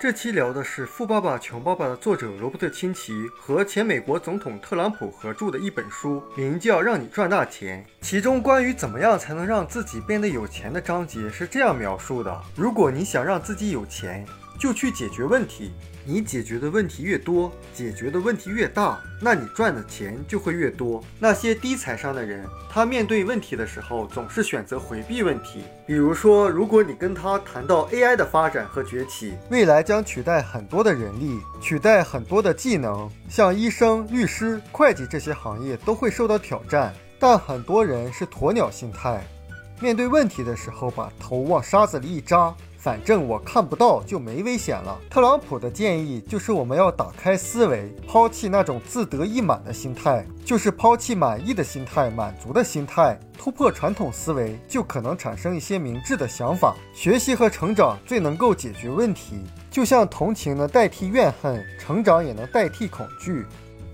这期聊的是《富爸爸穷爸爸》的作者罗伯特·清崎和前美国总统特朗普合著的一本书，名叫《让你赚大钱》。其中关于怎么样才能让自己变得有钱的章节是这样描述的：如果你想让自己有钱，就去解决问题。你解决的问题越多，解决的问题越大，那你赚的钱就会越多。那些低财商的人，他面对问题的时候总是选择回避问题。比如说，如果你跟他谈到 AI 的发展和崛起，未来将取代很多的人力，取代很多的技能，像医生、律师、会计这些行业都会受到挑战。但很多人是鸵鸟心态，面对问题的时候把头往沙子里一扎。反正我看不到就没危险了。特朗普的建议就是我们要打开思维，抛弃那种自得意满的心态，就是抛弃满意的心态、满足的心态，突破传统思维，就可能产生一些明智的想法。学习和成长最能够解决问题，就像同情能代替怨恨，成长也能代替恐惧。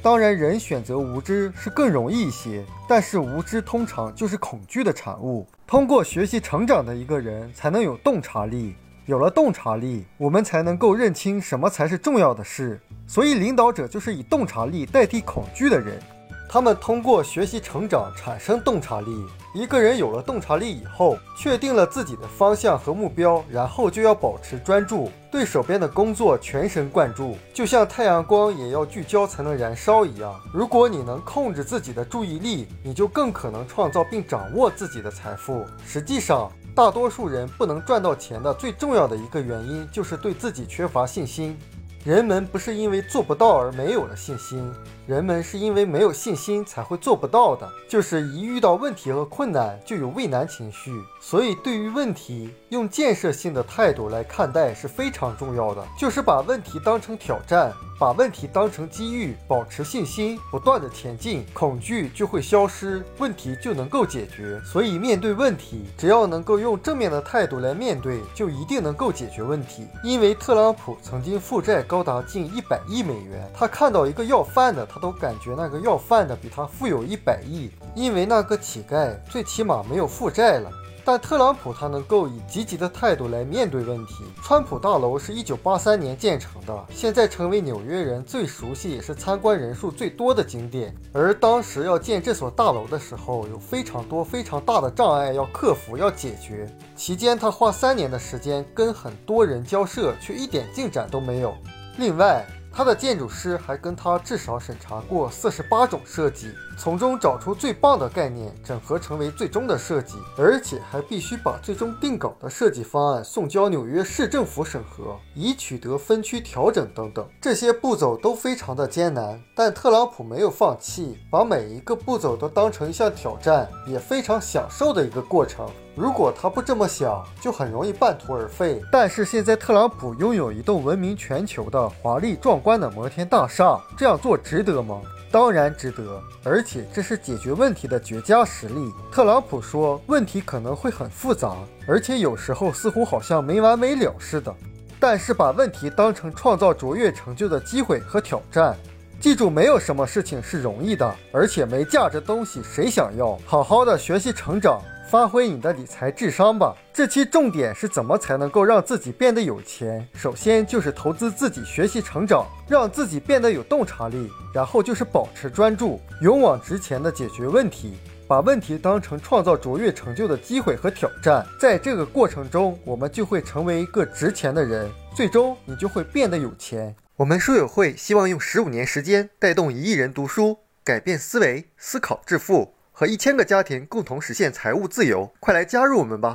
当然，人选择无知是更容易一些，但是无知通常就是恐惧的产物。通过学习成长的一个人，才能有洞察力。有了洞察力，我们才能够认清什么才是重要的事。所以，领导者就是以洞察力代替恐惧的人。他们通过学习成长产生洞察力。一个人有了洞察力以后，确定了自己的方向和目标，然后就要保持专注，对手边的工作全神贯注，就像太阳光也要聚焦才能燃烧一样。如果你能控制自己的注意力，你就更可能创造并掌握自己的财富。实际上，大多数人不能赚到钱的最重要的一个原因，就是对自己缺乏信心。人们不是因为做不到而没有了信心。人们是因为没有信心才会做不到的，就是一遇到问题和困难就有畏难情绪。所以，对于问题，用建设性的态度来看待是非常重要的。就是把问题当成挑战，把问题当成机遇，保持信心，不断的前进，恐惧就会消失，问题就能够解决。所以，面对问题，只要能够用正面的态度来面对，就一定能够解决问题。因为特朗普曾经负债高高达近一百亿美元，他看到一个要饭的。他都感觉那个要饭的比他富有一百亿，因为那个乞丐最起码没有负债了。但特朗普他能够以积极的态度来面对问题。川普大楼是一九八三年建成的，现在成为纽约人最熟悉也是参观人数最多的景点。而当时要建这所大楼的时候，有非常多非常大的障碍要克服要解决。期间他花三年的时间跟很多人交涉，却一点进展都没有。另外。他的建筑师还跟他至少审查过四十八种设计，从中找出最棒的概念，整合成为最终的设计，而且还必须把最终定稿的设计方案送交纽约市政府审核，以取得分区调整等等。这些步骤都非常的艰难，但特朗普没有放弃，把每一个步骤都当成一项挑战，也非常享受的一个过程。如果他不这么想，就很容易半途而废。但是现在特朗普拥有一栋闻名全球的华丽壮观的摩天大厦，这样做值得吗？当然值得，而且这是解决问题的绝佳实例。特朗普说，问题可能会很复杂，而且有时候似乎好像没完没了似的。但是把问题当成创造卓越成就的机会和挑战，记住，没有什么事情是容易的，而且没价值东西谁想要？好好的学习成长。发挥你的理财智商吧。这期重点是怎么才能够让自己变得有钱？首先就是投资自己，学习成长，让自己变得有洞察力。然后就是保持专注，勇往直前的解决问题，把问题当成创造卓越成就的机会和挑战。在这个过程中，我们就会成为一个值钱的人，最终你就会变得有钱。我们书友会希望用十五年时间带动一亿人读书，改变思维，思考致富。和一千个家庭共同实现财务自由，快来加入我们吧！